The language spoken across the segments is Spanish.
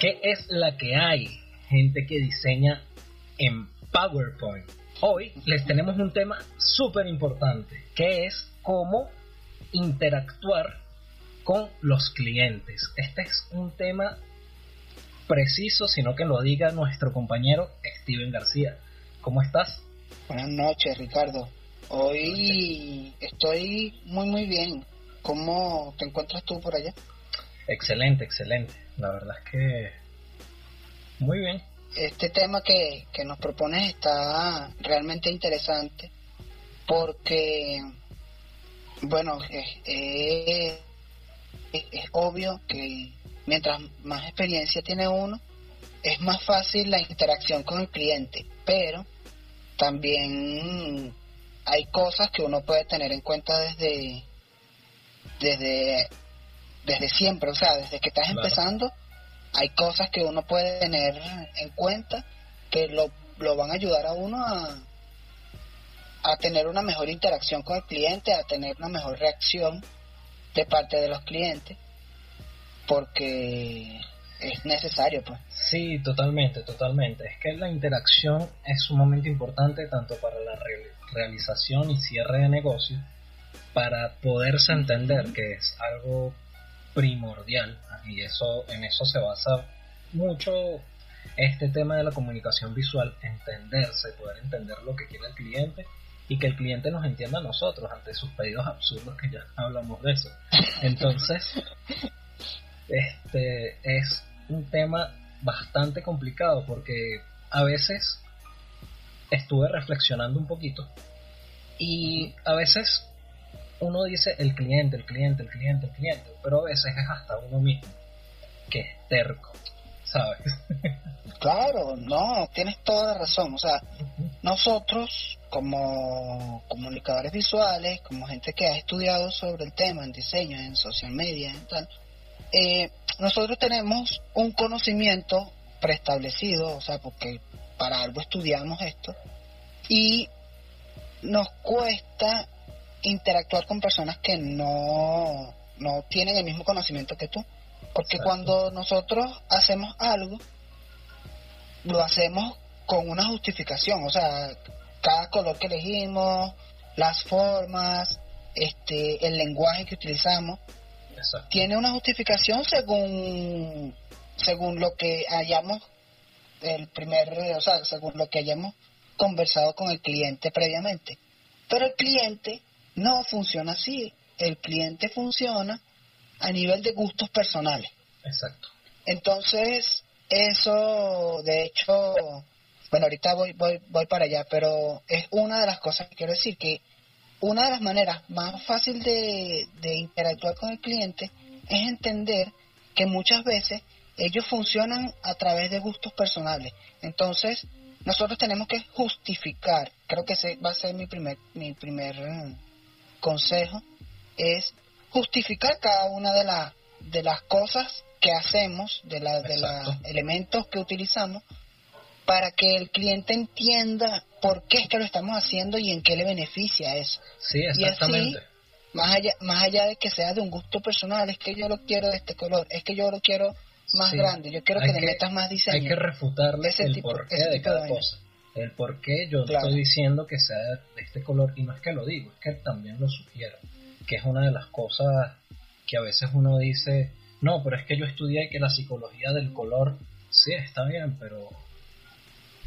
¿Qué es la que hay? Gente que diseña en PowerPoint. Hoy les tenemos un tema súper importante, que es cómo interactuar con los clientes. Este es un tema preciso, sino que lo diga nuestro compañero Steven García. ¿Cómo estás? Buenas noches, Ricardo. Hoy estoy muy, muy bien. ¿Cómo te encuentras tú por allá? Excelente, excelente. La verdad es que muy bien. Este tema que, nos propones está realmente interesante porque, bueno, es, es obvio que mientras más experiencia tiene uno, es más fácil la interacción con el cliente, pero también hay cosas que uno puede tener en cuenta desde desde desde siempre, o sea, desde que estás empezando, hay cosas que uno puede tener en cuenta que lo, lo van a ayudar a uno a, a tener una mejor interacción con el cliente, a tener una mejor reacción de parte de los clientes, porque es necesario, pues. Sí, totalmente, totalmente. Es que la interacción es sumamente importante tanto para la realización y cierre de negocio, para poderse entender que es algo primordial y eso en eso se basa mucho este tema de la comunicación visual, entenderse, poder entender lo que quiere el cliente y que el cliente nos entienda a nosotros ante sus pedidos absurdos que ya hablamos de eso. Entonces, este es un tema bastante complicado porque a veces estuve reflexionando un poquito y a veces uno dice el cliente, el cliente, el cliente, el cliente, pero a veces es hasta uno mismo que es terco, ¿sabes? claro, no, tienes toda la razón. O sea, nosotros como comunicadores visuales, como gente que ha estudiado sobre el tema en diseño, en social media, en tal, eh, nosotros tenemos un conocimiento preestablecido, o sea, porque para algo estudiamos esto, y nos cuesta interactuar con personas que no, no tienen el mismo conocimiento que tú. Porque cuando nosotros hacemos algo, lo hacemos con una justificación, o sea, cada color que elegimos, las formas, este, el lenguaje que utilizamos, tiene una justificación según según lo que hayamos el primer, o sea, según lo que hayamos conversado con el cliente previamente. Pero el cliente no funciona así. El cliente funciona a nivel de gustos personales. Exacto. Entonces, eso, de hecho, bueno, ahorita voy, voy, voy para allá, pero es una de las cosas que quiero decir, que una de las maneras más fácil de, de interactuar con el cliente es entender que muchas veces ellos funcionan a través de gustos personales. Entonces, nosotros tenemos que justificar, creo que ese va a ser mi primer, mi primer consejo es justificar cada una de, las de las cosas que hacemos, de, la, de los elementos que utilizamos, para que el cliente entienda por qué es que lo estamos haciendo y en qué le beneficia eso. Sí, exactamente. más allá, más allá de que sea de un gusto personal, es que yo lo quiero de este color, es que yo lo quiero más grande, yo quiero que, le metas más diseño. Hay que refutarle ese el tipo, porqué de cada cosa el por qué yo estoy diciendo que sea de este color y no es que lo digo, es que también lo sugiero, que es una de las cosas que a veces uno dice, no, pero es que yo estudié que la psicología del color, sí, está bien, pero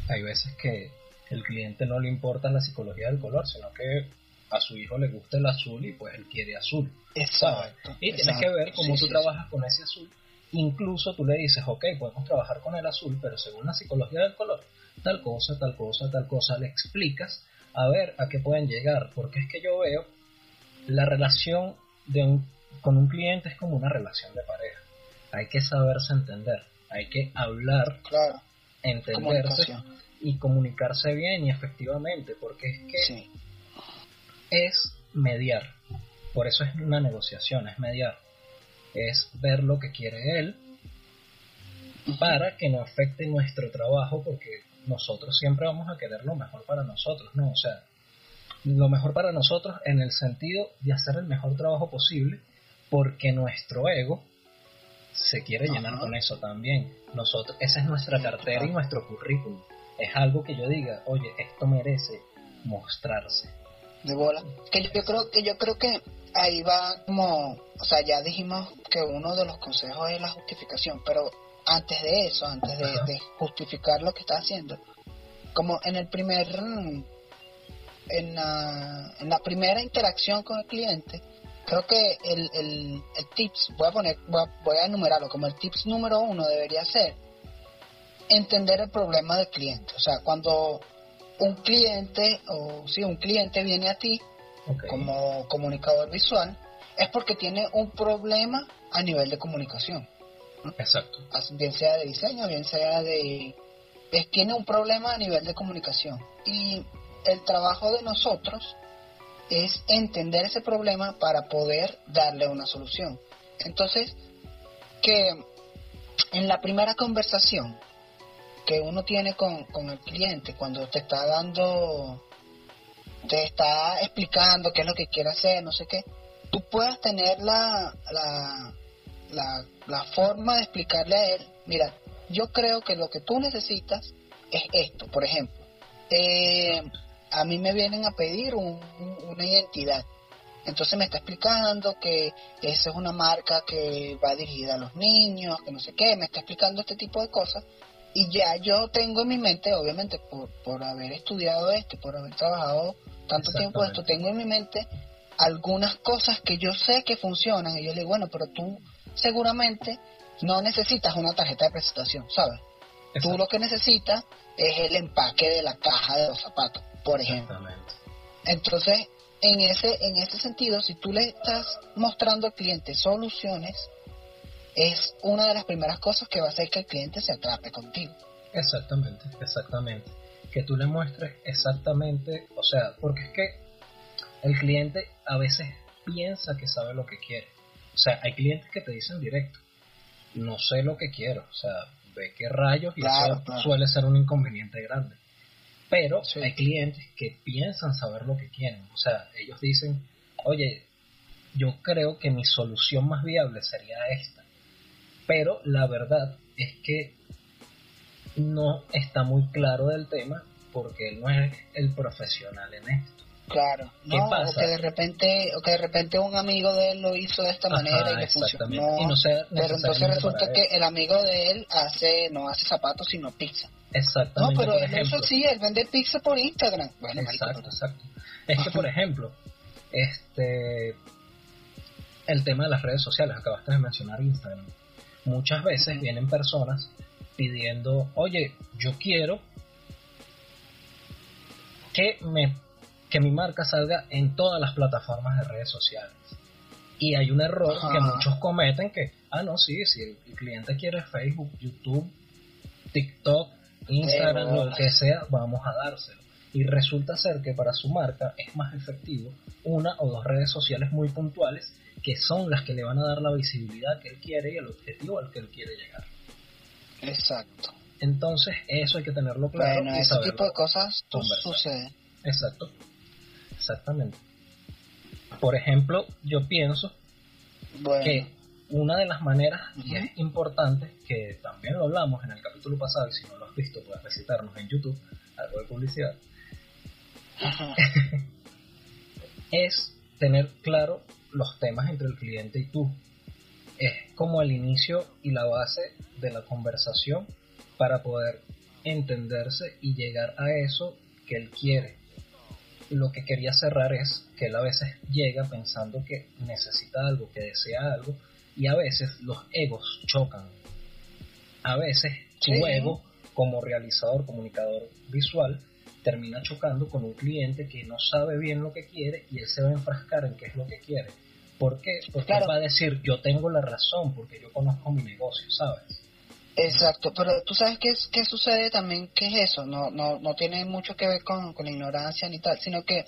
hay veces que el cliente no le importa la psicología del color, sino que a su hijo le gusta el azul y pues él quiere azul. Exacto. Y tienes que ver cómo tú trabajas con ese azul. Incluso tú le dices, ok, podemos trabajar con el azul, pero según la psicología del color, tal cosa, tal cosa, tal cosa, le explicas a ver a qué pueden llegar, porque es que yo veo la relación de un, con un cliente es como una relación de pareja. Hay que saberse entender, hay que hablar, claro. entenderse y comunicarse bien y efectivamente, porque es que es mediar. Por eso es una negociación, es mediar. Es ver lo que quiere él para que no afecte nuestro trabajo, porque nosotros siempre vamos a querer lo mejor para nosotros, ¿no? O sea, lo mejor para nosotros en el sentido de hacer el mejor trabajo posible, porque nuestro ego se quiere llenar con eso también. Nosotros, esa es nuestra cartera y nuestro currículum. Es algo que yo diga, oye, esto merece mostrarse. De bola. Que yo, creo que yo creo que ahí va como, o sea, ya dijimos que uno de los consejos es la justificación, pero antes de eso, antes de, justificar lo que está haciendo, como en el primer, en la, en la primera interacción con el cliente, creo que el, el, el tips, voy a poner, voy a, enumerarlo, como el tips número uno debería ser entender el problema del cliente. O sea, cuando un cliente, o si un cliente viene a ti como comunicador visual, es porque tiene un problema a nivel de comunicación. Exacto. Bien sea de diseño, bien sea de... Es, tiene un problema a nivel de comunicación. Y el trabajo de nosotros es entender ese problema para poder darle una solución. Entonces, que en la primera conversación que uno tiene con, el cliente, cuando te está dando, te está explicando qué es lo que quiere hacer, no sé qué, tú puedas tener la, la, la, forma de explicarle a él, mira, yo creo que lo que tú necesitas es esto, por ejemplo. Eh, a mí me vienen a pedir una identidad. Entonces me está explicando que esa es una marca que va dirigida a los niños, que no sé qué, me está explicando este tipo de cosas. Y ya yo tengo en mi mente, obviamente por, por haber estudiado esto, por haber trabajado tanto tiempo esto, tengo en mi mente algunas cosas que yo sé que funcionan. Y yo le digo, bueno, pero tú seguramente no necesitas una tarjeta de presentación, ¿sabes? Tú lo que necesitas es el empaque de la caja de los zapatos por ejemplo. Entonces, en ese, en ese sentido, si tú le estás mostrando al cliente soluciones, es una de las primeras cosas que va a hacer que el cliente se atrape contigo. Exactamente, exactamente. Que tú le muestres exactamente, o sea, porque es que el cliente a veces piensa que sabe lo que quiere. O sea, hay clientes que te dicen directo, no sé lo que quiero, o sea, ve qué rayos y eso suele ser un inconveniente grande. Pero hay clientes que piensan saber lo que quieren. O sea, ellos dicen, oye, yo creo que mi solución más viable sería esta. Pero la verdad es que no está muy claro del tema porque él no es el profesional en esto. Claro, no, o que de repente, o que de repente un amigo de él lo hizo de esta manera y le funcionó. pero entonces resulta que el amigo de él hace, no hace zapatos sino pizza. Exactamente. No, pero eso sí, él vende pizza por Instagram. Bueno, exacto, exacto. Es que, por ejemplo, este el tema de las redes sociales, acabaste de mencionar Instagram. Muchas veces vienen personas pidiendo, oye, yo quiero que me que mi marca salga en todas las plataformas de redes sociales. Y hay un error que muchos cometen que, ah, no, sí, si el cliente quiere Facebook, YouTube, TikTok, Instagram, lo que sea, vamos a dárselo. Y resulta ser que para su marca es más efectivo una o dos redes sociales muy puntuales que son las que le van a dar la visibilidad que él quiere y el objetivo al que él quiere llegar. Exacto. Entonces, eso hay que tenerlo claro. Bueno, ese tipo de cosas sucede. Exacto. Exactamente. Por ejemplo, yo pienso que una de las maneras, y es importante, que también lo hablamos en el capítulo pasado, y si no lo has visto, puedes visitarnos en YouTube, algo de publicidad, es tener claro los temas entre el cliente y tú. Es como el inicio y la base de la conversación para poder entenderse y llegar a eso que él quiere. Lo que quería cerrar es que él a veces llega pensando que necesita algo, que desea algo, y a veces los egos chocan. A veces tu ego, como realizador, comunicador visual, termina chocando con un cliente que no sabe bien lo que quiere y él se va a enfrascar en qué es lo que quiere. ¿Por qué? Porque va a decir, yo tengo la razón porque yo conozco mi negocio, ¿sabes? Exacto, pero tú sabes qué, qué sucede también, qué es eso, no, no, no tiene mucho que ver con, con la ignorancia ni tal, sino que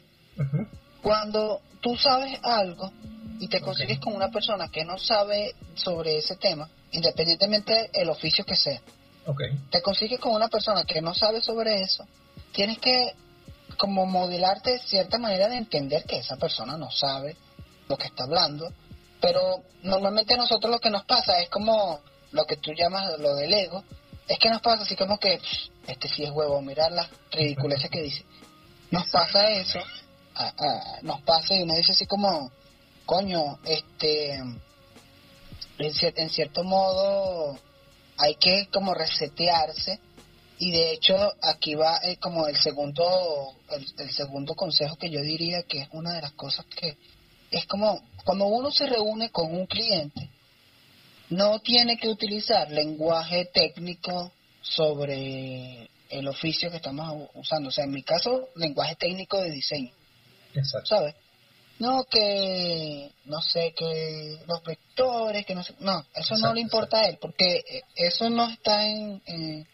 cuando tú sabes algo y te consigues con una persona que no sabe sobre ese tema, independientemente del oficio que sea, te consigues con una persona que no sabe sobre eso, tienes que como modelarte cierta manera de entender que esa persona no sabe lo que está hablando Pero normalmente a nosotros lo que nos pasa es como lo que tú llamas lo del ego, es que nos pasa así como que este sí es huevo, mirar las ridiculeces que dice. Nos pasa eso, nos pasa y uno dice así como, coño, este, en, cierto modo hay que como resetearse y de hecho aquí va eh, como el segundo el, segundo consejo que yo diría que es una de las cosas que es como cuando uno se reúne con un cliente no tiene que utilizar lenguaje técnico sobre el oficio que estamos usando. O sea, en mi caso, lenguaje técnico de diseño. Exacto. ¿Sabes? No que, no sé, que los vectores, que no sé. No, eso no le importa a él, porque eh, eso no está en,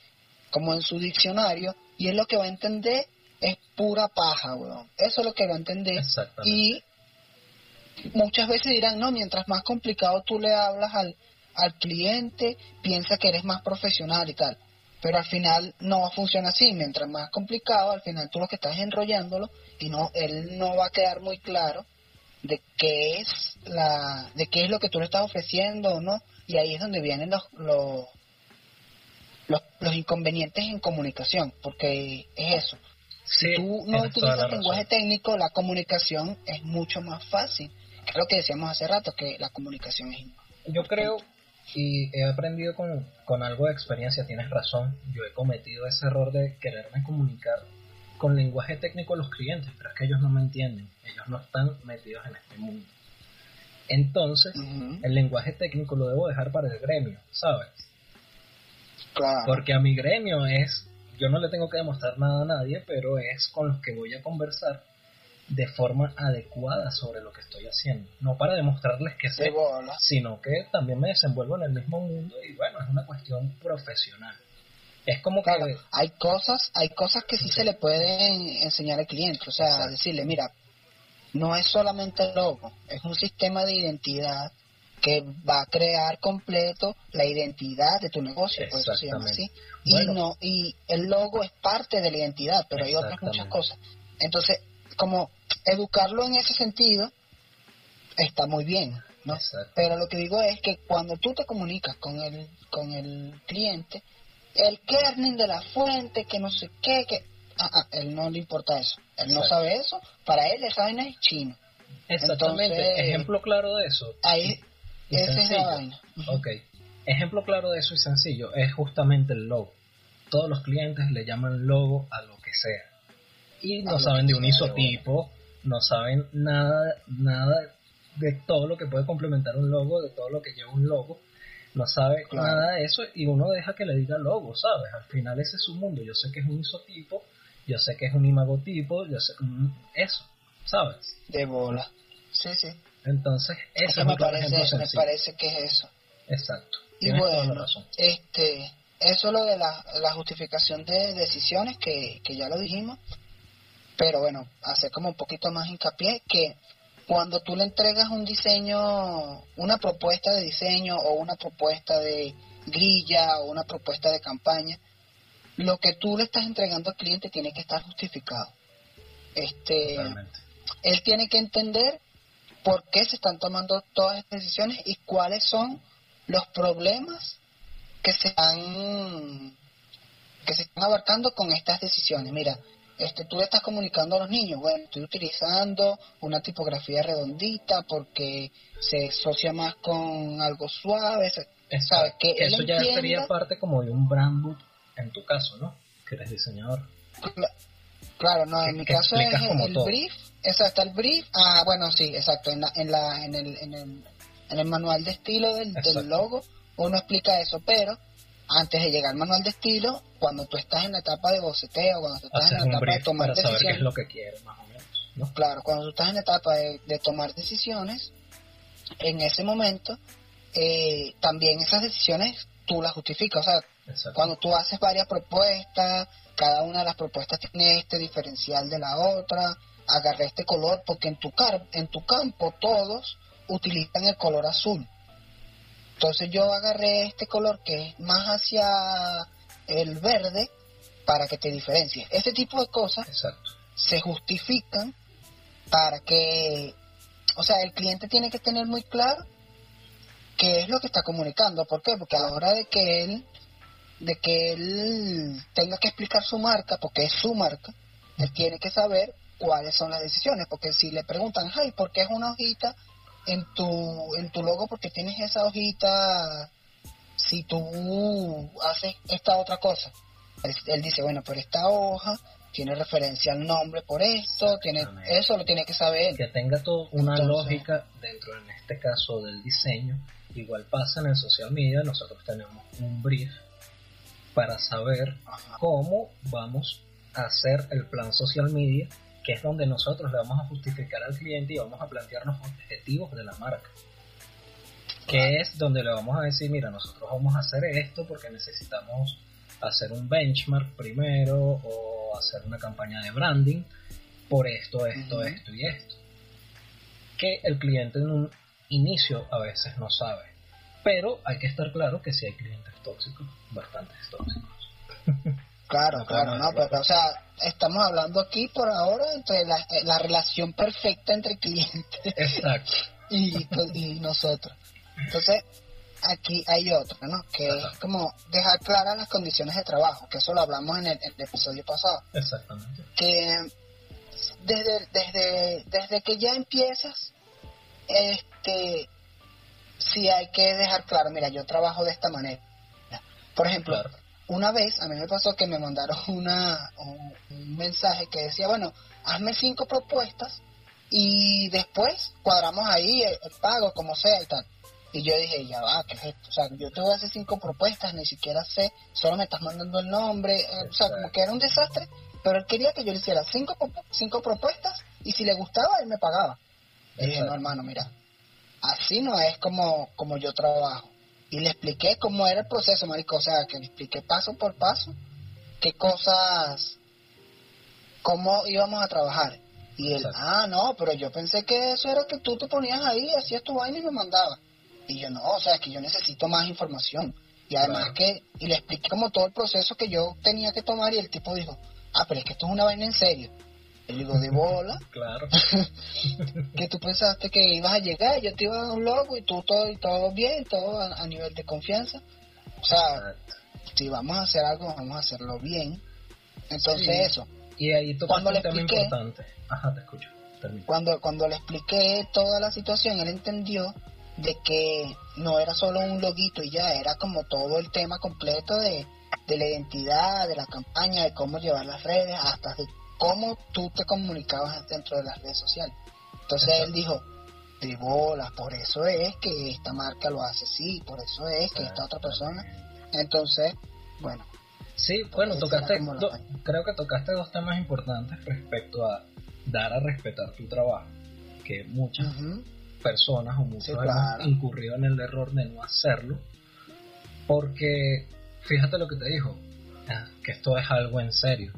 como en su diccionario y él lo que va a entender es pura paja, weón. Eso es lo que va a entender. Y muchas veces dirán, no, mientras más complicado tú le hablas al, al cliente, piensa que eres más profesional y tal. Pero al final no funciona así. Mientras más complicado, al final tú lo que estás enrollándolo y no, él no va a quedar muy claro de qué es la, de qué es lo que tú le estás ofreciendo o no. Y ahí es donde vienen los, los, los, inconvenientes en comunicación, porque es eso. si tú no utilizas lenguaje técnico, la comunicación es mucho más fácil. Es lo que decíamos hace rato, que la comunicación es yo creo y he aprendido con, con algo de experiencia, tienes razón, yo he cometido ese error de quererme comunicar con lenguaje técnico a los clientes, pero es que ellos no me entienden, ellos no están metidos en este mundo. Entonces, el lenguaje técnico lo debo dejar para el gremio, ¿sabes? Claro. Porque a mi gremio es, yo no le tengo que demostrar nada a nadie, pero es con los que voy a conversar de forma adecuada sobre lo que estoy haciendo. No para demostrarles que sé, sino que también me desenvuelvo en el mismo mundo y bueno, es una cuestión profesional. Es como que... hay cosas, hay cosas que sí, se le pueden enseñar al cliente, o sea, decirle, mira, no es solamente el logo, es un sistema de identidad que va a crear completo la identidad de tu negocio, por eso se llama así. y no y el logo es parte de la identidad, pero hay otras muchas cosas. Entonces, como educarlo en ese sentido está muy bien, ¿no? Pero lo que digo es que cuando tú te comunicas con el, con el cliente, el kerning de la fuente, que no sé qué, que... Ah, ah, él no le importa eso. Él no sabe eso. Para él esa vaina es chino. Exactamente. Ejemplo claro de eso. Ahí, esa es la vaina. Ok. Ejemplo claro de eso y sencillo es justamente el logo. Todos los clientes le llaman logo a lo que sea. Y no saben de un isotipo, no saben nada, nada de todo lo que puede complementar un logo, de todo lo que lleva un logo, no sabe nada de eso y uno deja que le diga logo, ¿sabes? Al final ese es su mundo, yo sé que es un isotipo, yo sé que es un imagotipo, yo sé, mm, eso, ¿sabes? De bola, sí, sí. Entonces, eso me, parece, me parece que es eso. Exacto. Y bueno, este, eso es lo de la, la justificación de decisiones que, que ya lo dijimos pero bueno, hacer como un poquito más hincapié que cuando tú le entregas un diseño, una propuesta de diseño o una propuesta de grilla o una propuesta de campaña, lo que tú le estás entregando al cliente tiene que estar justificado. Este, él tiene que entender por qué se están tomando todas estas decisiones y cuáles son los problemas que se están que se están abarcando con estas decisiones. Mira, este, tú le estás comunicando a los niños, bueno, estoy utilizando una tipografía redondita porque se asocia más con algo suave, ¿sabes? Que, eso ya sería parte como de un brand book en tu caso, ¿no? Que eres diseñador. Claro, no, en mi caso es el, brief, exacto, el brief, ah, bueno, sí, exacto, en, la, en, la, en, el, en, el, en el manual de estilo del, del logo uno explica eso, pero antes de llegar al manual de estilo, cuando tú estás en la etapa de boceteo, cuando tú estás en la etapa de tomar para decisiones. Saber qué es lo que quieres, más o menos. Claro, cuando tú estás en la etapa de, tomar decisiones, en ese momento, eh, también esas decisiones tú las justificas. O sea, cuando tú haces varias propuestas, cada una de las propuestas tiene este diferencial de la otra, agarré este color, porque en tu, car en tu campo todos utilizan el color azul. Entonces yo agarré este color que es más hacia el verde para que te diferencies. Este tipo de cosas se justifican para que, o sea, el cliente tiene que tener muy claro qué es lo que está comunicando. ¿Por qué? Porque a la hora de que él de que él tenga que explicar su marca, porque es su marca, él tiene que saber cuáles son las decisiones, porque si le preguntan, ay, ¿por qué es una hojita en tu, en tu logo? Porque tienes esa hojita si tú haces esta otra cosa. Él, dice, bueno, pero esta hoja tiene referencia al nombre por esto, tiene eso lo tiene que saber. Que tenga toda una lógica dentro, en este caso, del diseño. Igual pasa en el social media, nosotros tenemos un brief para saber cómo vamos a hacer el plan social media, que es donde nosotros le vamos a justificar al cliente y vamos a plantearnos objetivos de la marca. Que es donde le vamos a decir, mira, nosotros vamos a hacer esto porque necesitamos hacer un benchmark primero o hacer una campaña de branding por esto, esto, esto y esto. Que el cliente en un inicio a veces no sabe. Pero hay que estar claro que si hay clientes tóxicos, bastantes tóxicos. Claro, claro, no, pero o sea, estamos hablando aquí por ahora entre la, la relación perfecta entre cliente Exacto. y, y nosotros. Entonces, aquí hay otra, ¿no? Que es como dejar claras las condiciones de trabajo, que eso lo hablamos en el, episodio pasado. Exactamente. Que desde, desde, desde que ya empiezas, este, sí hay que dejar claro, mira, yo trabajo de esta manera. Por ejemplo, una vez a mí me pasó que me mandaron una, un, mensaje que decía, bueno, hazme cinco propuestas y después cuadramos ahí el pago, como sea y tal. Y yo dije, ya va, ¿qué es esto? O sea, yo te voy a hacer cinco propuestas, ni siquiera sé, solo me estás mandando el nombre, eh, o sea, como que era un desastre, pero él quería que yo le hiciera cinco, cinco propuestas y si le gustaba, él me pagaba. Y dije, no, hermano, mira, así no es como, como yo trabajo. Y le expliqué cómo era el proceso, marico, o sea, que le expliqué paso por paso qué cosas, cómo íbamos a trabajar. Y él, ah, no, pero yo pensé que eso era que tú te ponías ahí, hacías tu vaina y me mandabas. Y yo no, o sea, es que yo necesito más información. Y además que, y le expliqué como todo el proceso que yo tenía que tomar y el tipo dijo, ah, pero es que esto es una vaina en serio. Y digo, de bola. claro. que tú pensaste que ibas a llegar, yo te iba a dar un logo y tú todo, y todo bien, todo a, nivel de confianza. O sea, si vamos a hacer algo, vamos a hacerlo bien. Entonces eso. Y ahí cuando le expliqué, importante. Ajá, te escucho. Cuando, cuando le expliqué toda la situación, él entendió de que no era solo un loguito y ya, era como todo el tema completo de, de la identidad, de la campaña, de cómo llevar las redes, hasta de cómo tú te comunicabas dentro de las redes sociales. Entonces él dijo, de bolas, por eso es que esta marca lo hace así, por eso es que esta otra persona. Entonces, bueno. Sí, bueno, tocaste, creo que tocaste dos temas importantes respecto a dar a respetar tu trabajo, que muchas personas o muchos hemos incurrido en el error de no hacerlo, porque fíjate lo que te dijo, ah, que esto es algo en serio.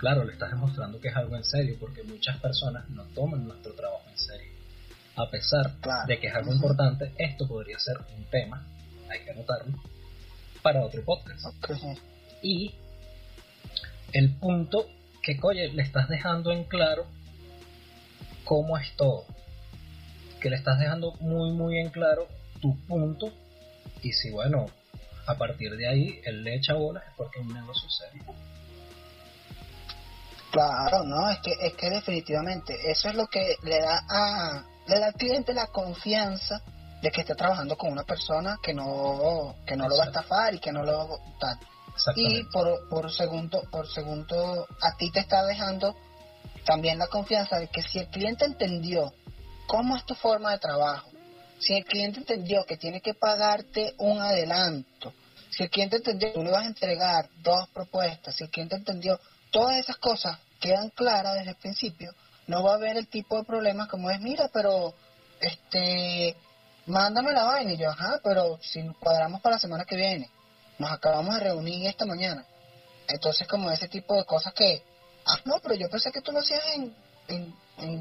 Claro, le estás demostrando que es algo en serio, porque muchas personas no toman nuestro trabajo en serio. A pesar de que es algo importante, esto podría ser un tema, hay que anotarlo, para otro podcast. Y el punto que, oye, le estás dejando en claro cómo es todo que le estás dejando muy muy en claro tu punto y si bueno, a partir de ahí él le echa bolas es porque es un negocio serio. Claro, no, es que es que definitivamente eso es lo que le da a le da al cliente la confianza de que esté trabajando con una persona que no que no lo va a estafar y que no lo tal. Y por, por segundo por segundo a ti te está dejando también la confianza de que si el cliente entendió cómo es tu forma de trabajo. Si el cliente entendió que tiene que pagarte un adelanto, si el cliente entendió que tú le vas a entregar dos propuestas, si el cliente entendió todas esas cosas quedan claras desde el principio, no va a haber el tipo de problemas como es, mira, pero este, mándame la vaina y yo, ajá, pero si cuadramos para la semana que viene, nos acabamos de reunir esta mañana. Entonces como ese tipo de cosas que, ah, no, pero yo pensé que tú lo hacías en, en,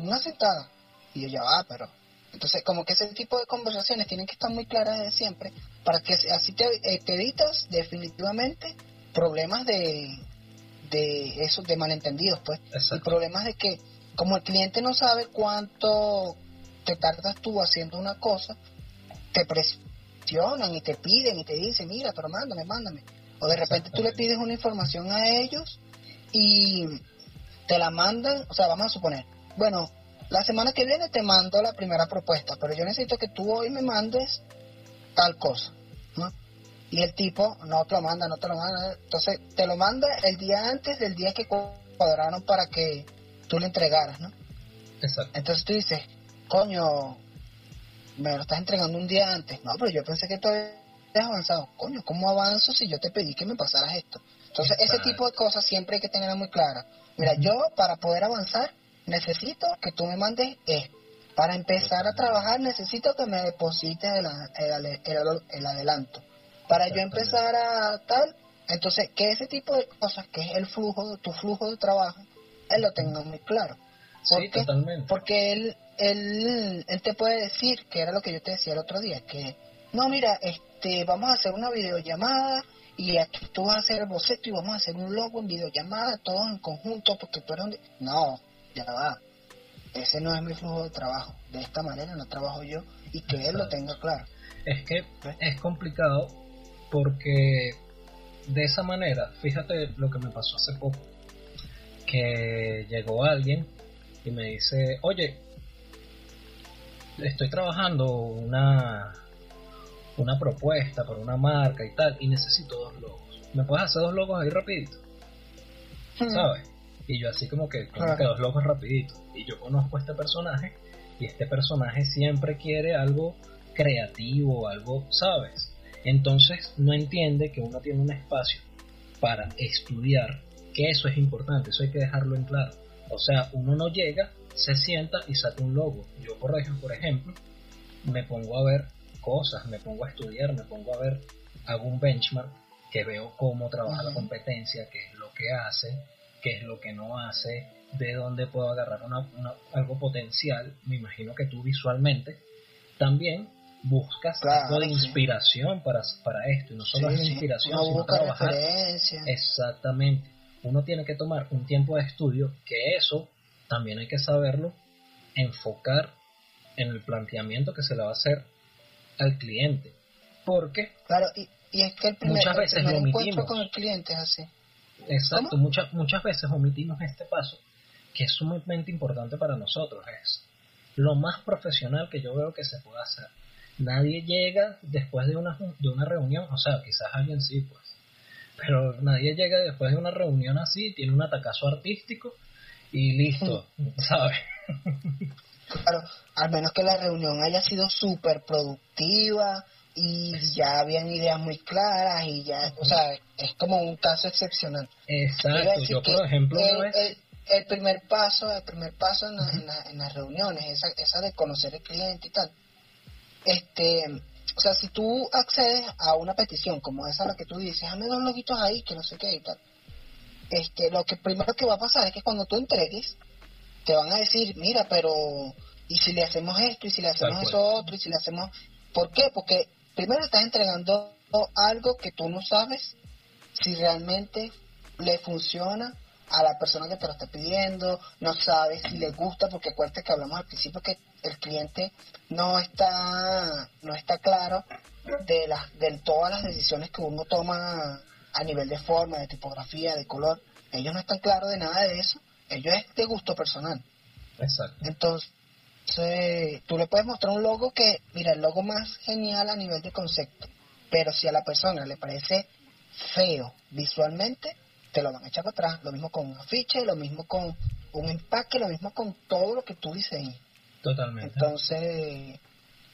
una sentada. Y yo ya va, pero... Entonces, como que ese tipo de conversaciones tienen que estar muy claras desde siempre para que así te, eh, evitas definitivamente problemas de, de eso, de malentendidos, pues. Y problemas de que, como el cliente no sabe cuánto te tardas tú haciendo una cosa, te presionan y te piden y te dicen, mira, pero mándame, mándame. O de repente tú le pides una información a ellos y te la mandan, o sea, vamos a suponer, bueno, la semana que viene te mando la primera propuesta, pero yo necesito que tú hoy me mandes tal cosa. Y el tipo no te lo manda, no te lo manda, entonces te lo manda el día antes del día que cuadraron para que tú le entregaras, ¿no? Exacto. Entonces tú dices, coño, me lo estás entregando un día antes. No, pero yo pensé que tú habías avanzado. Coño, ¿cómo avanzo si yo te pedí que me pasaras esto? Entonces, ese tipo de cosas siempre hay que tenerlas muy claras. Mira, yo para poder avanzar necesito que tú me mandes esto. Para empezar a trabajar necesito que me deposites el, el, adelanto. Para yo empezar a tal, entonces que ese tipo de cosas, que es el flujo, tu flujo de trabajo, él lo tenga muy claro. sí, totalmente. Porque él, él, él te puede decir, que era lo que yo te decía el otro día, que no, mira, este, vamos a hacer una videollamada y aquí tú vas a hacer el boceto y vamos a hacer un logo en videollamada, todos en conjunto, porque tú eres un... No, ya va. Ese no es mi flujo de trabajo. De esta manera no trabajo yo y que él lo tenga claro. Es que es complicado porque de esa manera, fíjate lo que me pasó hace poco, que llegó alguien y me dice, oye, estoy trabajando una, una propuesta para una marca y tal, y necesito dos logos. ¿Me puedes hacer dos logos ahí rapidito? Hmm. ¿Sabes? Y yo así como que, como que dos logos rapidito. Y yo conozco a este personaje, y este personaje siempre quiere algo creativo, algo, ¿sabes? Entonces no entiende que uno tiene un espacio para estudiar, que eso es importante, eso hay que dejarlo en claro. O sea, uno no llega se sienta y saca un logo. Yo, por ejemplo, me pongo a ver cosas, me pongo a estudiar, me pongo a ver, hago un benchmark que veo cómo trabaja la competencia, qué es lo que hace, qué es lo que no hace, de dónde puedo agarrar una, algo potencial. Me imagino que tú visualmente también buscas algo de inspiración para, para esto, y no solo es inspiración, sino trabajar. Exactamente. Uno tiene que tomar un tiempo de estudio que eso también hay que saberlo enfocar en el planteamiento que se le va a hacer al cliente. Porque claro, y, es que el muchas veces lo omitimos. con el cliente es así. Exacto, muchas, muchas veces omitimos este paso que es sumamente importante para nosotros. Es lo más profesional que yo veo que se puede hacer. Nadie llega después de una, de una reunión, o sea, quizás alguien sí, pues, pero nadie llega después de una reunión así, tiene un atacazo artístico y listo, ¿sabes? Claro, al menos que la reunión haya sido súper productiva y ya habían ideas muy claras y ya, o sea, es como un caso excepcional. Exacto, yo por ejemplo el, el, primer paso, el primer paso en, en, las reuniones, esa, esa de conocer el cliente y tal, este, o sea, si tú accedes a una petición como esa la que tú dices, dame dos logitos ahí, que no sé qué y tal, este, lo que primero que va a pasar es que cuando tú entregues, te van a decir, mira, pero, ¿y si le hacemos esto? ¿Y si le hacemos eso otro? ¿Y si le hacemos...? ¿Por qué? Porque primero estás entregando algo que tú no sabes si realmente le funciona a la persona que te lo está pidiendo, no sabes si le gusta, porque acuérdate que hablamos al principio que el cliente no está no está claro de las de todas las decisiones que uno toma a nivel de forma, de tipografía, de color. Ellos no están claros de nada de eso. Ellos es de gusto personal. Exacto. Entonces, tú le puedes mostrar un logo que, mira, el logo más genial a nivel de concepto. Pero si a la persona le parece feo visualmente, te lo van a echar para atrás. Lo mismo con un afiche, lo mismo con un empaque, lo mismo con todo lo que tú diseñes. Totalmente. Entonces,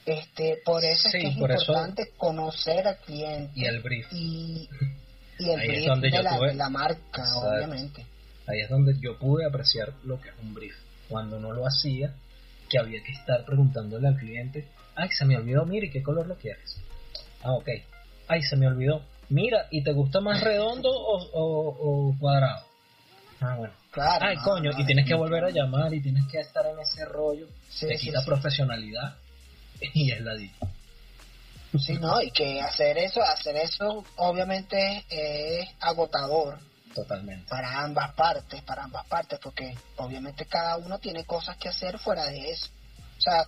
este, por eso es que es importante conocer al cliente. Y el brief. Y, y el ahí es donde yo la, la marca, obviamente. Ahí es donde yo pude apreciar lo que es un brief. Cuando no lo hacía, que había que estar preguntándole al cliente, ay, se me olvidó, mire, ¿qué color lo quieres? Ah, ok. Ay, se me olvidó. Mira, ¿y te gusta más redondo o, o, cuadrado? Ah, bueno. Claro. Ay, coño, y tienes que volver a llamar y tienes que estar en ese rollo. Sí, te quita profesionalidad y es la dicha. Sí, no, y que hacer eso, hacer eso obviamente es agotador. Totalmente. Para ambas partes, para ambas partes, porque obviamente cada uno tiene cosas que hacer fuera de eso. O sea,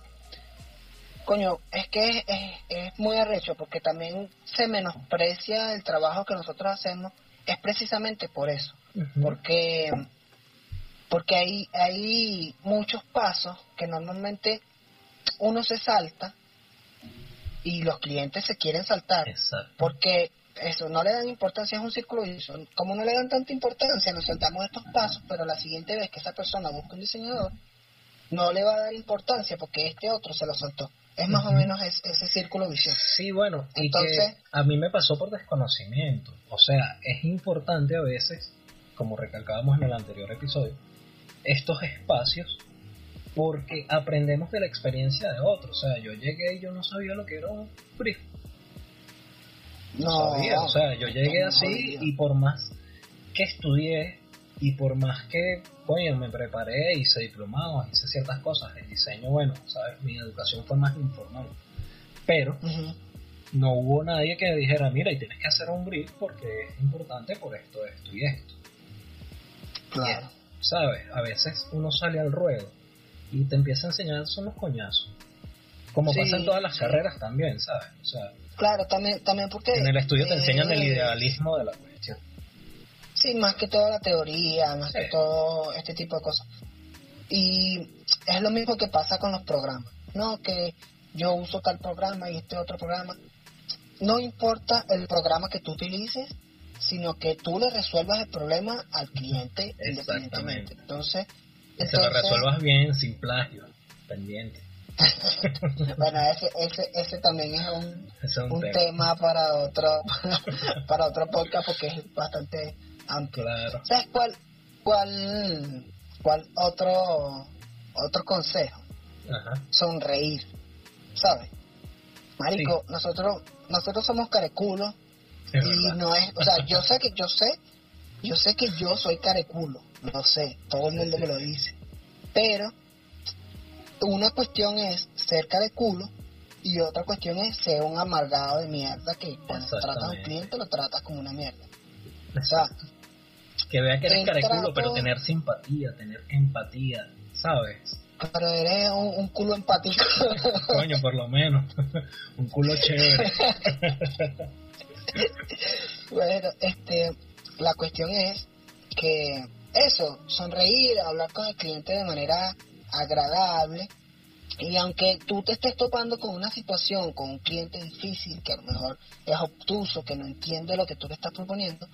coño, es que es, es, muy arrecho porque también se menosprecia el trabajo que nosotros hacemos, es precisamente por eso, porque porque hay, hay muchos pasos que normalmente uno se salta y los clientes se quieren saltar porque eso no le dan importancia es un círculo vicioso. Como no le dan tanta importancia nos saltamos estos pasos pero la siguiente vez que esa persona busca un diseñador no le va a dar importancia porque este otro se lo saltó es más o menos ese círculo vicioso. Sí, bueno, Entonces, a mí me pasó por desconocimiento. O sea, es importante a veces, como recalcábamos en el anterior episodio, estos espacios porque aprendemos de la experiencia de otros. O sea, yo llegué y yo no sabía lo que era un brief. No, sabía, o sea, yo llegué así y por más que estudié y por más que, coño, me preparé, hice diplomados, hice ciertas cosas, el diseño, bueno, sabes, mi educación fue más informal. Pero no hubo nadie que dijera, mira, y tienes que hacer un brief porque es importante por esto, esto y esto. Claro. ¿Sabes? A veces uno sale al ruedo y te empieza a enseñar son los coñazos. Como pasa en todas las carreras también, ¿sabes? O sea, claro, también, también porque... En el estudio te enseñan el idealismo de la Sí, más que toda la teoría, más que todo este tipo de cosas. Y es lo mismo que pasa con los programas. No, que yo uso tal programa y este otro programa. No importa el programa que tú utilices, sino que tú le resuelvas el problema al cliente independientemente. Entonces, que lo resuelvas bien, sin plagio, pendiente. bueno, ese, ese, ese también es un, un, tema. para otro para otro podcast porque es bastante ¿Sabes cuál, cuál, cuál otro, otro consejo? Sonreír, ¿sabes? Marico, nosotros, nosotros somos careculos y no es, o sea, yo sé que, yo sé, yo sé que yo soy careculo, lo sé, todo el mundo me lo dice, pero una cuestión es ser careculo y otra cuestión es ser un amargado de mierda que cuando tratas a un cliente lo tratas como una mierda. Exacto. Que vea que eres careculo, pero tener simpatía, tener empatía, ¿sabes? Pero eres un, culo empático. Coño, por lo menos. un culo chévere. bueno, este, la cuestión es que eso, sonreír, hablar con el cliente de manera agradable. Y aunque tú te estés topando con una situación, con un cliente difícil, que a lo mejor es obtuso, que no entiende lo que tú le estás proponiendo,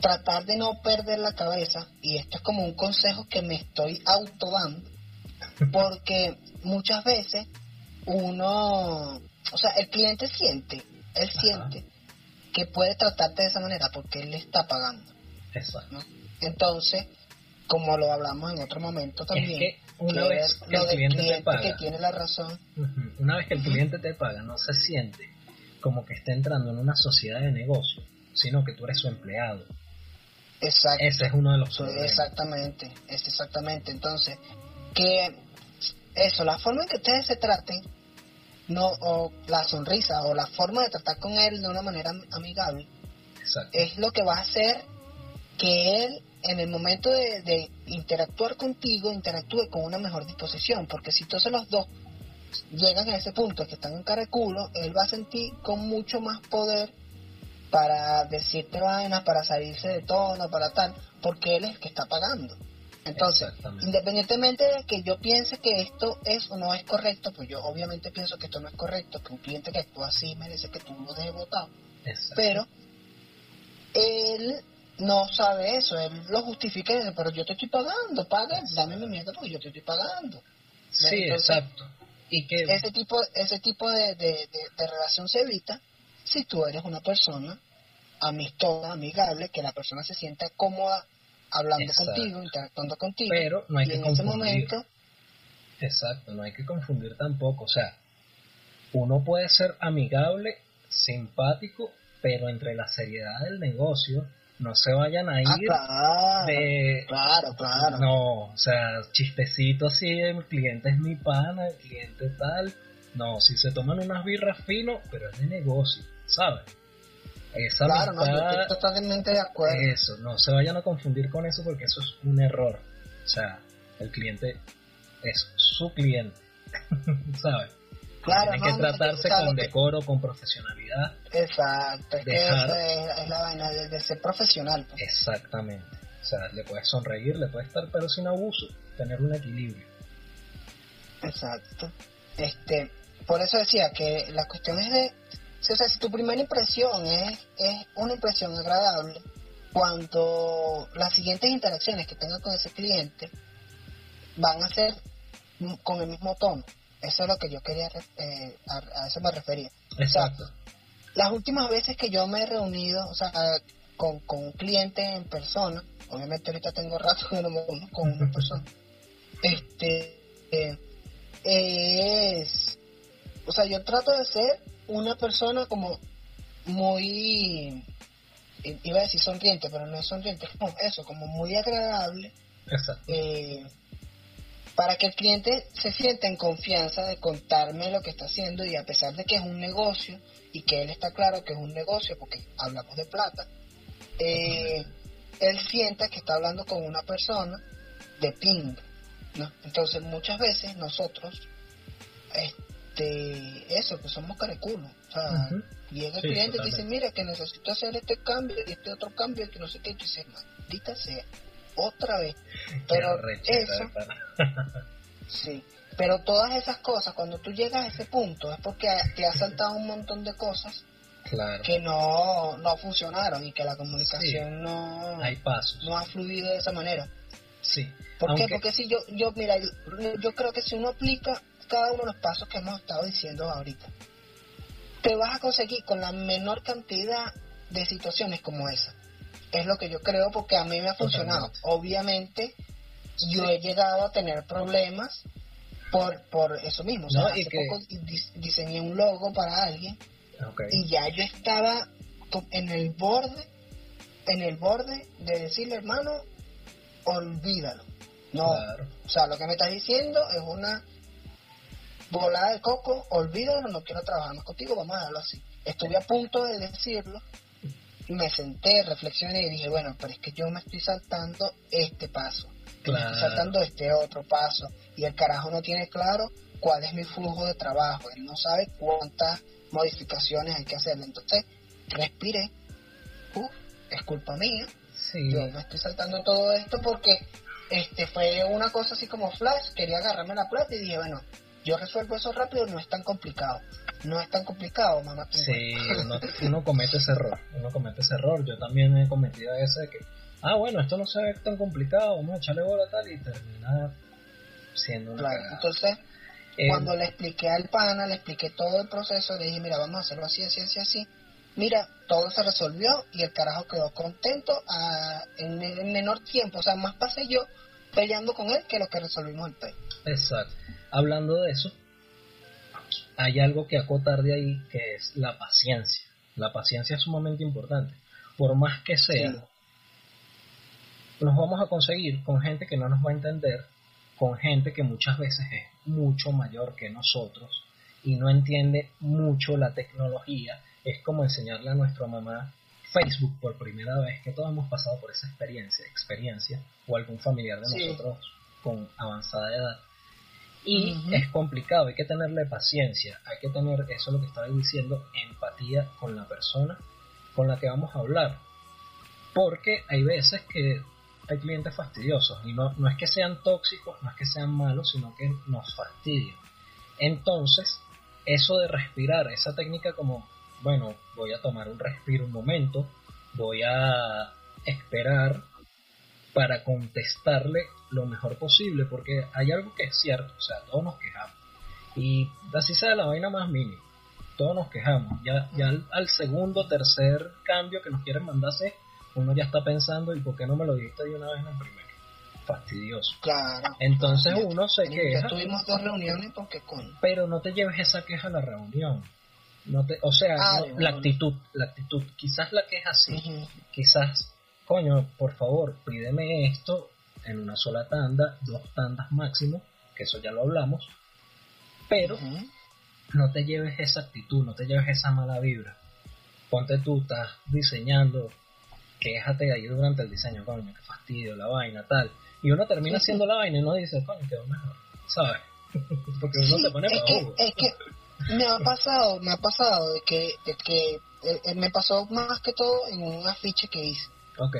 tratar de no perder la cabeza, y esto es como un consejo que me estoy autodando, porque muchas veces uno, o sea, el cliente siente, él siente que puede tratarte de esa manera porque él le está pagando. Exacto. Entonces, como lo hablamos en otro momento también, una vez que el cliente, te paga, que tiene la razón. Una vez que el cliente te paga, no se siente como que está entrando en una sociedad de negocio, sino que tú eres su empleado. Exacto. Ese es uno de los Exactamente, es exactamente. Entonces, que eso, la forma en que ustedes se traten, no, o la sonrisa, o la forma de tratar con él de una manera amigable, es lo que va a hacer que él, en el momento de, interactuar contigo, interactúe con una mejor disposición. Porque si todos los dos llegan a ese punto que están en cara de culo, él va a sentir con mucho más poder para decirte vainas, para salirse de tono, para tal, porque él es el que está pagando. Entonces, independientemente de que yo piense que esto es o no es correcto, pues yo obviamente pienso que esto no es correcto, que un cliente que actúa así merece que tú lo dejes votado. Pero él no sabe eso, él lo justifica, pero yo te estoy pagando, paga, dame mi mierda porque yo te estoy pagando. Sí, exacto. Y que ese tipo, ese tipo de, de relación se evita si tú eres una persona amistosa, amigable, que la persona se sienta cómoda hablando contigo, interactuando contigo. Pero no hay que confundir. momento, Exacto, no hay que confundir tampoco. O sea, uno puede ser amigable, simpático, pero entre la seriedad del negocio no se vayan a ah, ir claro, de claro claro no o sea chistecito así el cliente es mi pana el cliente tal no si se toman unas birras fino pero es de negocio ¿sabes? Esa claro, no, estoy totalmente de acuerdo. Eso, no se vayan a confundir con eso porque eso es un error. O sea, el cliente es su cliente, ¿sabes? Claro, Tienen no, que tratarse con que- decoro, con profesionalidad. Exacto, es que esa es, es la vaina de, de ser profesional. pues. Exactamente. O sea, le puedes sonreír, le puedes estar, pero sin abuso, tener un equilibrio. Exacto. Este, por eso decía que la cuestión es de, o sea, si tu primera impresión es, es una impresión agradable, cuando las siguientes interacciones que tengas con ese cliente van a ser con el mismo tono. Eso es lo que yo quería, eh, a, a eso me refería. Exacto. Las últimas veces que yo me he reunido, o sea, con, con un cliente en persona, obviamente ahorita tengo rato que no me reúno con una persona, este, eh, es, o sea, yo trato de ser una persona como muy, iba a decir sonriente, pero no es sonriente, eso, como muy agradable, Exacto. eh, para que el cliente se sienta en confianza de contarme lo que está haciendo y a pesar de que es un negocio y que él está claro que es un negocio porque hablamos de plata, eh, él sienta que está hablando con una persona de ping, ¿no? Entonces muchas veces nosotros, este, eso, pues somos careculos, o sea, llega el Sí, cliente y te dice, mira que necesito hacer este cambio y este otro cambio y que no sé qué, y tú dices, maldita sea, otra vez. Pero eso, sí. Pero todas esas cosas, cuando tú llegas a ese punto, es porque te ha saltado un montón de cosas Claro. que no, no funcionaron y que la comunicación no, Hay pasos. no ha fluido de esa manera. Sí. ¿Por qué? Porque si yo, yo, mira, yo, yo creo que si uno aplica cada uno de los pasos que hemos estado diciendo ahorita, te vas a conseguir con la menor cantidad de situaciones como esa. Es lo que yo creo porque a mí me ha funcionado. Obviamente, yo he llegado a tener problemas por, por eso mismo. O sea, No, hace que- poco dis- diseñé un logo para alguien y ya yo estaba en el borde, en el borde de decirle, hermano, olvídalo. No, Claro. o sea, lo que me estás diciendo es una volada de coco, olvídalo, no quiero trabajar más contigo, vamos a dejarlo así. Estuve a punto de decirlo, me senté, reflexioné y dije, bueno, pero es que yo me estoy saltando este paso, me Claro. estoy saltando este otro paso, y el carajo no tiene claro cuál es mi flujo de trabajo, él no sabe cuántas modificaciones hay que hacerle. Entonces, respiré, Uf, es culpa mía, Sí. yo me estoy saltando todo esto porque este fue una cosa así como flash, quería agarrarme la plata y dije, bueno, yo resuelvo eso rápido, no es tan complicado. No es tan complicado, mamá. Sí, uno, uno comete ese error. Uno comete ese error. Yo también he cometido ese de que, ah, bueno, esto no se ve tan complicado, vamos a echarle bola tal y termina siendo una Claro, entonces, Eh, cuando le expliqué al pana, le expliqué todo el proceso, le dije, mira, vamos a hacerlo así, así, así, así. Mira, todo se resolvió y el carajo quedó contento ah, en, en menor tiempo. O sea, más pasé yo peleando con él que lo que resolvimos el peo. Exacto. Hablando de eso, hay algo que acotar de ahí que es la paciencia. La paciencia es sumamente importante. Por más que sea, Sí. nos vamos a conseguir con gente que no nos va a entender, con gente que muchas veces es mucho mayor que nosotros y no entiende mucho la tecnología. Es como enseñarle a nuestra mamá Facebook por primera vez, que todos hemos pasado por esa experiencia, experiencia o algún familiar de Sí. nosotros con avanzada edad. Y es complicado, hay que tenerle paciencia, hay que tener, eso es lo que estaba diciendo, empatía con la persona con la que vamos a hablar. Porque hay veces que hay clientes fastidiosos y no, no es que sean tóxicos, no es que sean malos, sino que nos fastidian. Entonces, eso de respirar, esa técnica como, bueno, voy a tomar un respiro un momento, voy a esperar para contestarle lo mejor posible, porque hay algo que es cierto, o sea, todos nos quejamos. Y así sea la vaina más mínima, todos nos quejamos. Ya, ya al, al segundo, tercer cambio que nos quieren mandar hacer, uno ya está pensando, ¿y por qué no me lo dijiste de una vez en el primero? Fastidioso. Claro. Entonces Ya- uno se ya queja, tuvimos dos reuniones porque con... pero no te lleves esa queja a la reunión. No te, o sea, Ah, no- de la actitud, la actitud. Quizás la queja sí, Ujú. quizás, coño, por favor, pídeme esto en una sola tanda, dos tandas máximo, que eso ya lo hablamos, pero no te lleves esa actitud, no te lleves esa mala vibra. Ponte tú, estás diseñando, quéjate ahí durante el diseño, coño, qué fastidio, la vaina, tal. Y uno termina Sí, sí. haciendo la vaina y uno dice, coño, quedó mejor, ¿sabes? Porque uno Sí, se pone es para que, jugo. es que me ha pasado, me ha pasado de que, de que eh, eh, me pasó más que todo en un afiche que hice. Ok.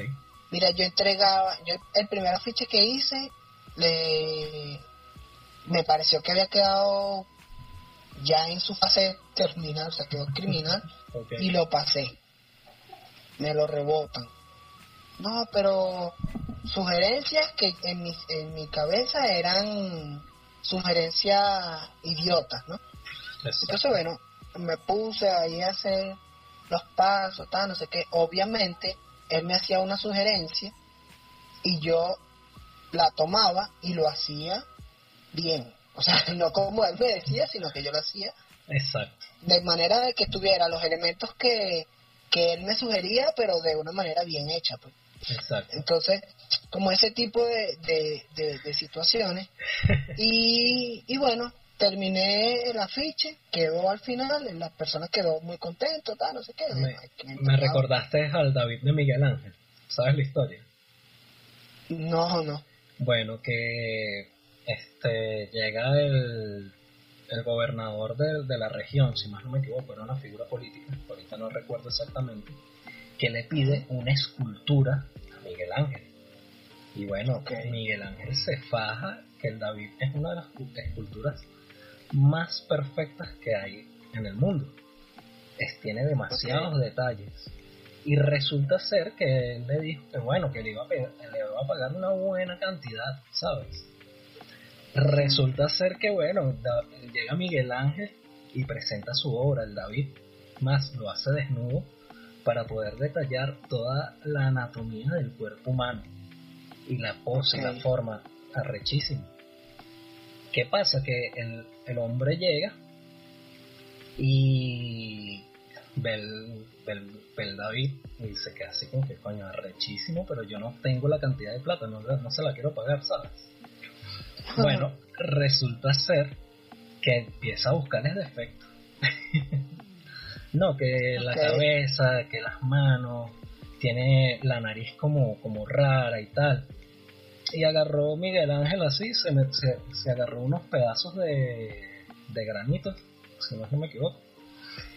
Mira, yo entregaba, yo el primer afiche que hice, le, me pareció que había quedado ya en su fase terminal, o sea, quedó criminal, y lo pasé. Me lo rebotan. No, pero sugerencias que en mi, en mi cabeza eran sugerencias idiotas, ¿no? Exacto. Entonces, bueno, me puse ahí a hacer los pasos, tal, no sé qué. Obviamente, él me hacía una sugerencia y yo la tomaba y lo hacía bien. O sea, no como él me decía, sino que yo lo hacía Exacto. de manera de que tuviera los elementos que, que él me sugería, pero de una manera bien hecha. Pues. Exacto. Entonces, como ese tipo de, de, de- de situaciones. Y, y bueno, terminé el afiche, quedó al final, la persona quedó muy contento, tal, no sé qué. Me, recordaste al David de Miguel Ángel. ¿Sabes la historia? No, no. Bueno, que este llega el, el gobernador de, de la región, si más no me equivoco, era una figura política, ahorita no recuerdo exactamente, que le pide una escultura a Miguel Ángel. Y bueno, Ok. Miguel Ángel se faja que el David es una de las cu- esculturas más perfectas que hay en el mundo. Es, tiene demasiados detalles. Y resulta ser que él le dijo que bueno, que le iba a, pe- le iba a pagar una buena cantidad, ¿sabes? Resulta ser que bueno, da- llega Miguel Ángel y presenta su obra, el David, más lo hace desnudo para poder detallar toda la anatomía del cuerpo humano y la pose y Ok. la forma arrechísima. ¿Qué pasa? Que el, el hombre llega y ve el, ve el- ve el David y se queda así como que coño arrechísimo, pero yo no tengo la cantidad de plata, no, no se la quiero pagar, ¿sabes? Bueno, resulta ser que empieza a buscarles defectos. no, que la cabeza, que las manos, tiene la nariz como, como rara y tal. Y agarró Miguel Ángel así, se, me- se, se agarró unos pedazos de, de granito, si no me equivoco,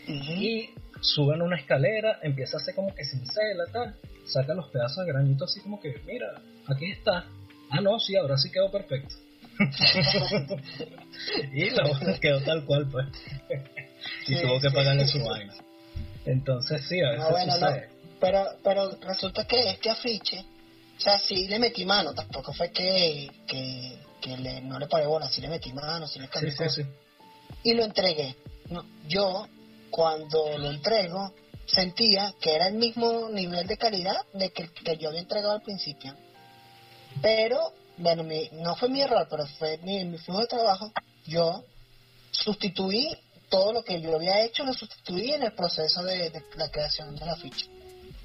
Ujú. y suben una escalera, empieza a hacer como que cincela, tal, saca los pedazos de granito así como que, mira, aquí está. Ah, no, sí, ahora sí quedó perfecto. y la boda quedó tal cual, pues. y Sí, tuvo que sí. pagarle su vaina. Entonces, sí, a veces No, bueno, no. Pero, pero resulta que este afiche, o sea, sí le metí mano, tampoco fue que, que, que le, no le paré bola, sí le metí mano, sí le Sí, cambié sí, cosas. sí. y lo entregué. No, yo, cuando lo entrego, sentía que era el mismo nivel de calidad de que, que yo había entregado al principio. Pero, bueno, mi- no fue mi error, pero fue mi, mi flujo de trabajo. Yo sustituí todo lo que yo había hecho, lo sustituí en el proceso de, de la creación de la ficha.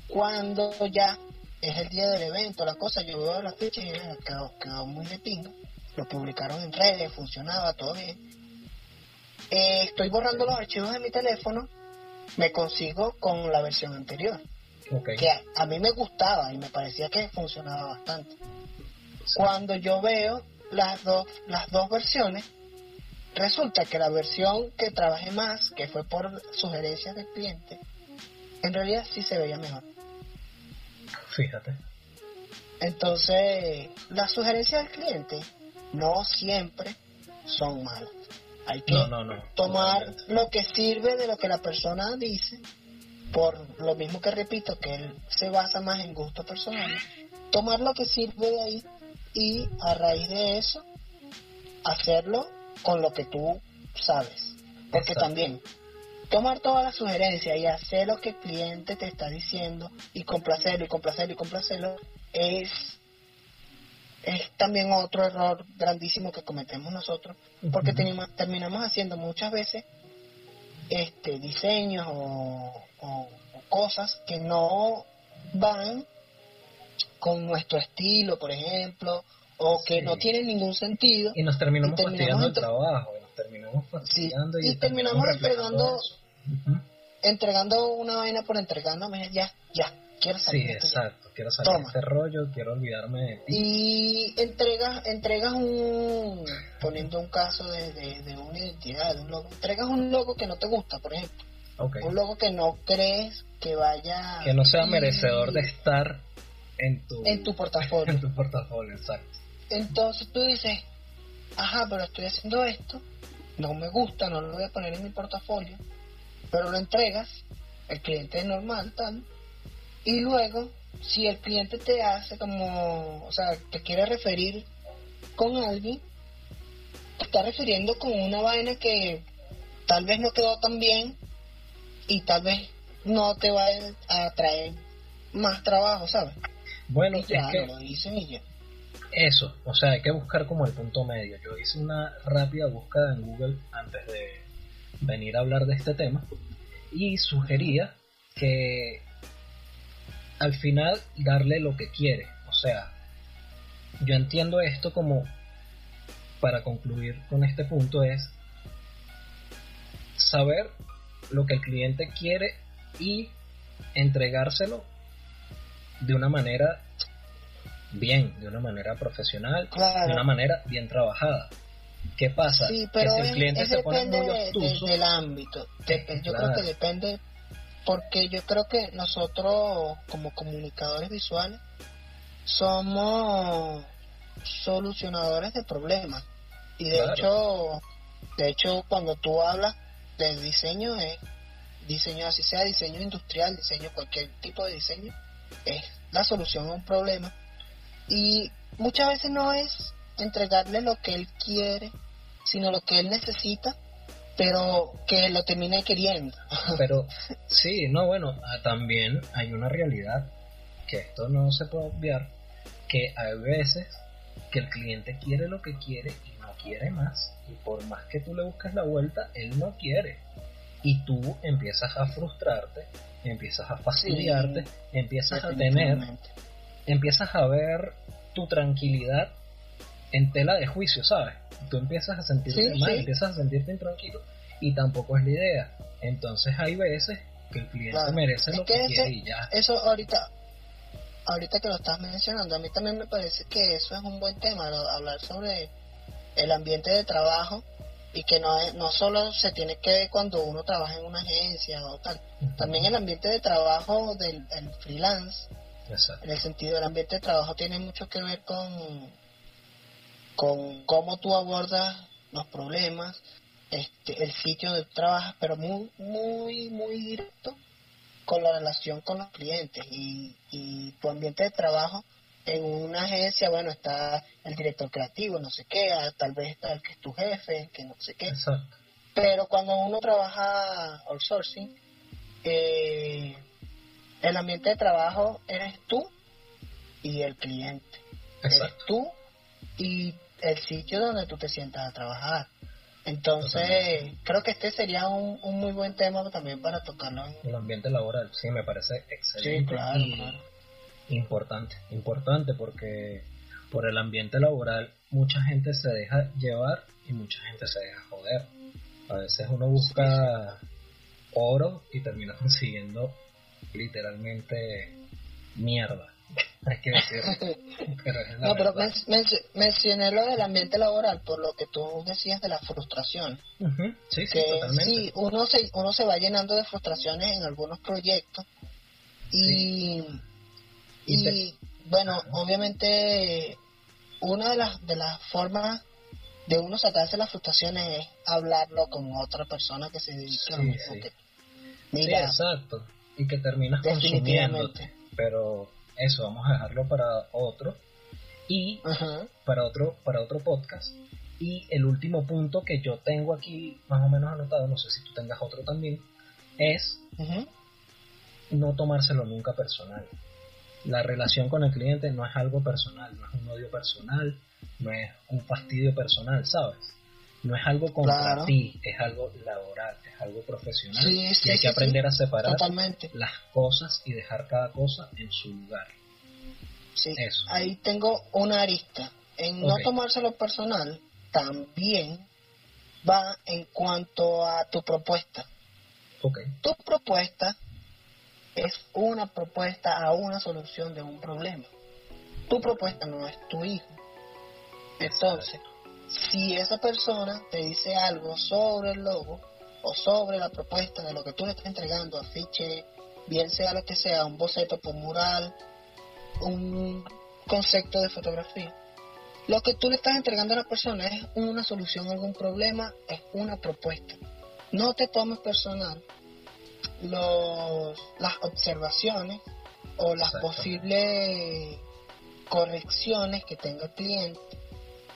Cuando ya es el día del evento, la cosa, yo veo la ficha y mira, quedó, quedó muy de pinga. Lo publicaron en redes, funcionaba, todo bien. Eh, estoy borrando los archivos de mi teléfono, me consigo con la versión anterior, que a, a mí me gustaba y me parecía que funcionaba bastante. Cuando yo veo las dos, las dos versiones, resulta que la versión que trabajé más, que fue por sugerencias del cliente, en realidad sí se veía mejor. Fíjate. Entonces, las sugerencias del cliente no siempre son malas. Hay que No, no, no. tomar lo que sirve de lo que la persona dice, por lo mismo que repito, que él se basa más en gustos personales, tomar lo que sirve de ahí y a raíz de eso hacerlo con lo que tú sabes. Porque Exacto. también tomar todas las sugerencias y hacer lo que el cliente te está diciendo y complacerlo y complacerlo y complacerlo es es también otro error grandísimo que cometemos nosotros porque tenemos- terminamos haciendo muchas veces este diseños o, o- o cosas que no van con nuestro estilo por ejemplo o que Sí. no tienen ningún sentido Y nos terminamos y terminamos fastidiando el trabajo, y nos terminamos fastidiando y terminamos reflejando entregando- eso. Ujú. entregando una vaina por entregando, mira, ya, ya, quiero salir Sí, de exacto. Quiero salir de Toma. este rollo, quiero olvidarme de ti. y entregas entregas un poniendo un caso de, de, de una identidad de un logo entregas un logo que no te gusta por ejemplo Ok. un logo que no crees que vaya Que no sea y- merecedor de estar en tu, en tu portafolio en tu portafolio, exacto. entonces tú dices ajá pero estoy haciendo esto no me gusta no lo voy a poner en mi portafolio pero lo entregas el cliente es normal tal y luego si el cliente te hace como o sea te quiere referir con alguien te está refiriendo con una vaina que tal vez no quedó tan bien y tal vez no te va a traer más trabajo sabes Bueno, ya es que no lo dicen y ya eso, o sea, hay que buscar como el punto medio. Yo hice una rápida búsqueda en Google antes de venir a hablar de este tema y sugería que al final darle lo que quiere. O sea, yo entiendo esto como, para concluir con este punto, es saber lo que el cliente quiere y entregárselo de una manera bien, de una manera profesional, Claro. de una manera bien trabajada. ¿Qué pasa? Sí, que si el cliente es se pone depende muy de- de- obtuso, del ámbito. Dep- yo creo que depende, porque yo creo que nosotros como comunicadores visuales somos solucionadores de problemas. Y de Claro. hecho, de hecho cuando tú hablas de diseño es diseño así sea diseño industrial, diseño cualquier tipo de diseño, es la solución a un problema. Y muchas veces no es entregarle lo que él quiere, sino lo que él necesita, pero que lo termine queriendo. pero sí, no, bueno, ah, también hay una realidad que esto no se puede obviar, que hay veces que el cliente quiere lo que quiere y no quiere más, y por más que tú le busques la vuelta, él no quiere. Y tú empiezas a frustrarte, empiezas a fastidiarte, empiezas a tener empiezas a ver tu tranquilidad en tela de juicio, ¿sabes? Tú empiezas a sentirte Sí, mal, sí. empiezas a sentirte intranquilo y tampoco es la idea. Entonces hay veces que el cliente Claro. merece Es lo que que ese- quiere y ya. Eso ahorita, ahorita que lo estás mencionando, a mí también me parece que eso es un buen tema, lo- hablar sobre el ambiente de trabajo y que no es, no solo se tiene que ver cuando uno trabaja en una agencia o tal, también el ambiente de trabajo del el freelance, Exacto. en el sentido del ambiente de trabajo tiene mucho que ver con con cómo tú abordas los problemas, este, el sitio donde trabajas, pero muy, muy, muy directo con la relación con los clientes y, y tu ambiente de trabajo en una agencia, bueno, está el director creativo, no sé qué, ah, tal vez está el que es tu jefe, que no sé qué, Exacto. pero cuando uno trabaja outsourcing, eh, el ambiente de trabajo eres tú y el cliente. Eres Exacto. tú y el sitio donde tú te sientas a trabajar. Entonces, creo que este sería un, un muy buen tema también para tocarlo. en- El ambiente laboral, sí, me parece excelente Sí, claro, y claro. importante. Importante porque por el ambiente laboral mucha gente se deja llevar y mucha gente se deja joder. A veces uno busca oro y termina consiguiendo literalmente mierda. Hay que. Pero es No, pero verdad. men- men- mencioné lo del ambiente laboral por lo que tú decías de la frustración. Sí, sí, que totalmente. sí, uno se, uno se va llenando de frustraciones en algunos proyectos y, Y bueno, obviamente una de las, de las formas de uno sacarse las frustraciones es hablarlo con otra persona que se dedique a lo mismo sí. que Mira, exacto. Y que terminas Definitivamente. consumiéndote. Pero eso, vamos a dejarlo para otro. Y ajá, para otro, para otro podcast. Y el último punto que yo tengo aquí más o menos anotado, no sé si tú tengas otro también, es no tomárselo nunca personal. La relación con el cliente no es algo personal, no es un odio personal, no es un fastidio personal, ¿sabes? No es algo contra Claro. ti, es algo laboral, es algo profesional. Sí, sí, y hay que aprender a separar totalmente. las cosas y dejar cada cosa en su lugar. Sí, Eso. ahí tengo una arista. En no tomárselo personal, también va en cuanto a tu propuesta. Tu propuesta es una propuesta a una solución de un problema. Tu propuesta no es tu hijo. Entonces, si esa persona te dice algo sobre el logo o sobre la propuesta de lo que tú le estás entregando, afiche, bien sea lo que sea, un boceto por mural, un concepto de fotografía, lo que tú le estás entregando a la persona es una solución a algún problema, es una propuesta. No te tomes personal los, las observaciones o las posibles correcciones que tenga el cliente,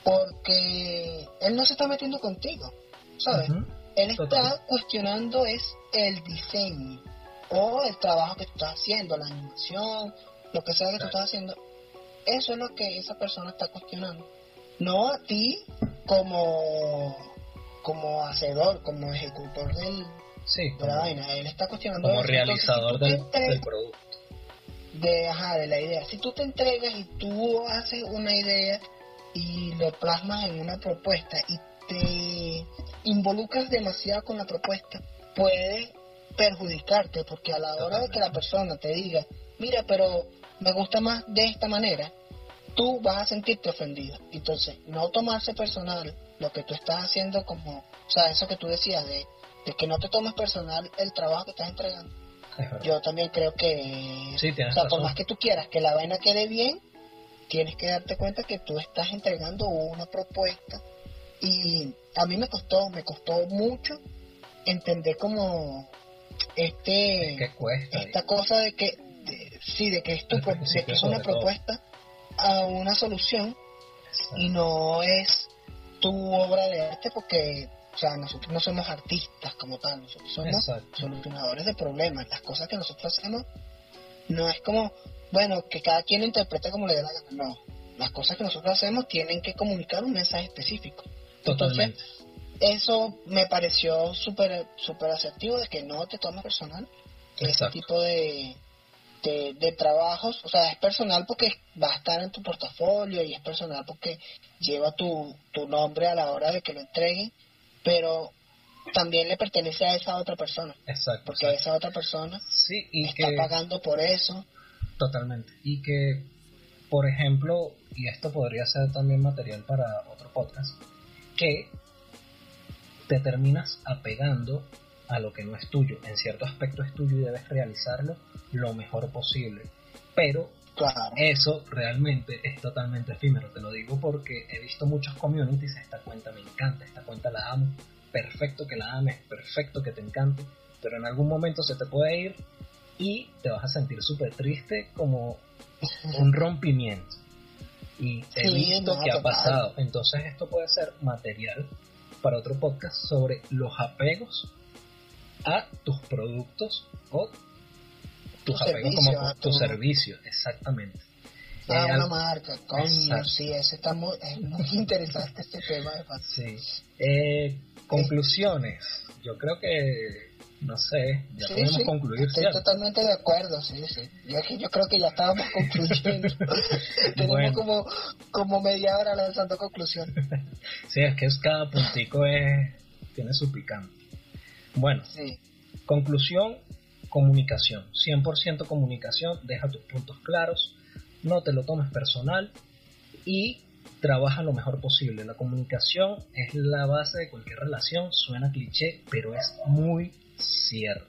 porque él no se está metiendo contigo, ¿sabes? Él está cuestionando es el diseño o el trabajo que tú estás haciendo, la animación, lo que sea que tú estás haciendo. Eso es lo que esa persona está cuestionando. No a ti como, como hacedor, como ejecutor del, sí, de la vaina. Él está cuestionando como realizador del, del, producto. De, ajá, de la idea. Si tú te entregas y tú haces una idea y lo plasmas en una propuesta y te involucras demasiado con la propuesta, puede perjudicarte porque a la hora de que la persona te diga, mira, pero me gusta más de esta manera, tú vas a sentirte ofendido. Entonces, no tomarse personal lo que tú estás haciendo como, o sea, eso que tú decías de, de que no te tomes personal el trabajo que estás entregando. Yo también creo que, o sea, por más que tú quieras que la vaina quede bien, tienes que darte cuenta que tú estás entregando una propuesta y a mí me costó, me costó mucho entender como este esta cosa de que sí de que esto de que es una propuesta a una solución y no es tu obra de arte porque o sea nosotros no somos artistas como tal nosotros somos solucionadores de problemas. Las cosas que nosotros hacemos no es como bueno que cada quien lo interprete como le dé la gana no las cosas que nosotros hacemos tienen que comunicar un mensaje específico totalmente eso me pareció súper super asertivo de que no te tomes personal ese tipo de, de, trabajos, o sea, es personal porque va a estar en tu portafolio y es personal porque lleva tu, tu nombre a la hora de que lo entreguen, pero también le pertenece a esa otra persona. Exacto. Porque esa otra persona sí, y está pagando por eso. Totalmente. Y que, por ejemplo, y esto podría ser también material para otro podcast, que te terminas apegando a lo que no es tuyo. En cierto aspecto es tuyo y debes realizarlo lo mejor posible. Pero eso realmente es totalmente efímero. Te lo digo porque he visto muchos communities. Esta cuenta me encanta, esta cuenta la amo. Perfecto que la ames, perfecto que te encante. Pero en algún momento se te puede ir y te vas a sentir súper triste como un rompimiento. Y he visto que ha pasado. Entonces esto puede ser material para otro podcast sobre los apegos a tus productos o tus apegos como tu, servicio, exactamente. A una marca, coño, sí, ese está muy, es muy interesante este tema. Sí. Eh, conclusiones, yo creo que no sé, ya podemos concluir. Estoy totalmente de acuerdo, sí, sí. Yo, yo creo que ya estábamos concluyendo. Tenemos como, como media hora lanzando conclusiones. sí, es que es, cada puntico es, tiene su picante. Bueno, sí. conclusión, comunicación. 100% comunicación, deja tus puntos claros, no te lo tomes personal y trabaja lo mejor posible. La comunicación es la base de cualquier relación, suena cliché, pero es muy cierto.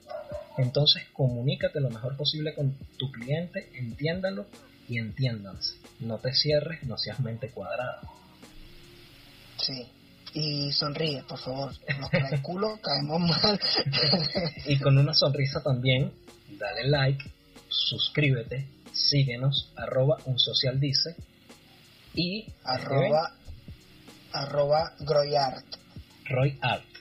Entonces comunícate lo mejor posible con tu cliente, entiéndalo y entiéndanse. No te cierres, no seas mente cuadrada. Sí. Y sonríe, por favor. Nos cae el culo, caemos mal. y con una sonrisa también, dale like, suscríbete, síguenos, arroba un social dice y arroba, arroba groyart. Roy Art.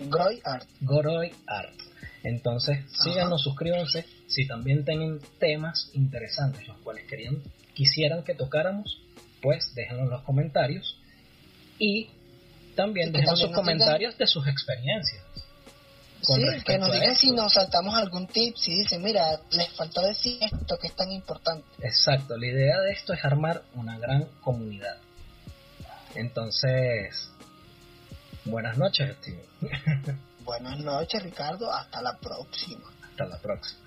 Groy Art. Groy Art. Entonces, síganos, suscríbanse. Si también tienen temas interesantes los cuales querían, quisieran que tocáramos, pues déjenlo en los comentarios. Y también dejen sus comentarios de sus experiencias. Sí, que nos digan si nos saltamos algún tip, si dicen, mira, les faltó decir esto que es tan importante. Exacto, la idea de esto es armar una gran comunidad. Entonces, Buenas noches, Steve. Buenas noches, Ricardo. Hasta la próxima. Hasta la próxima.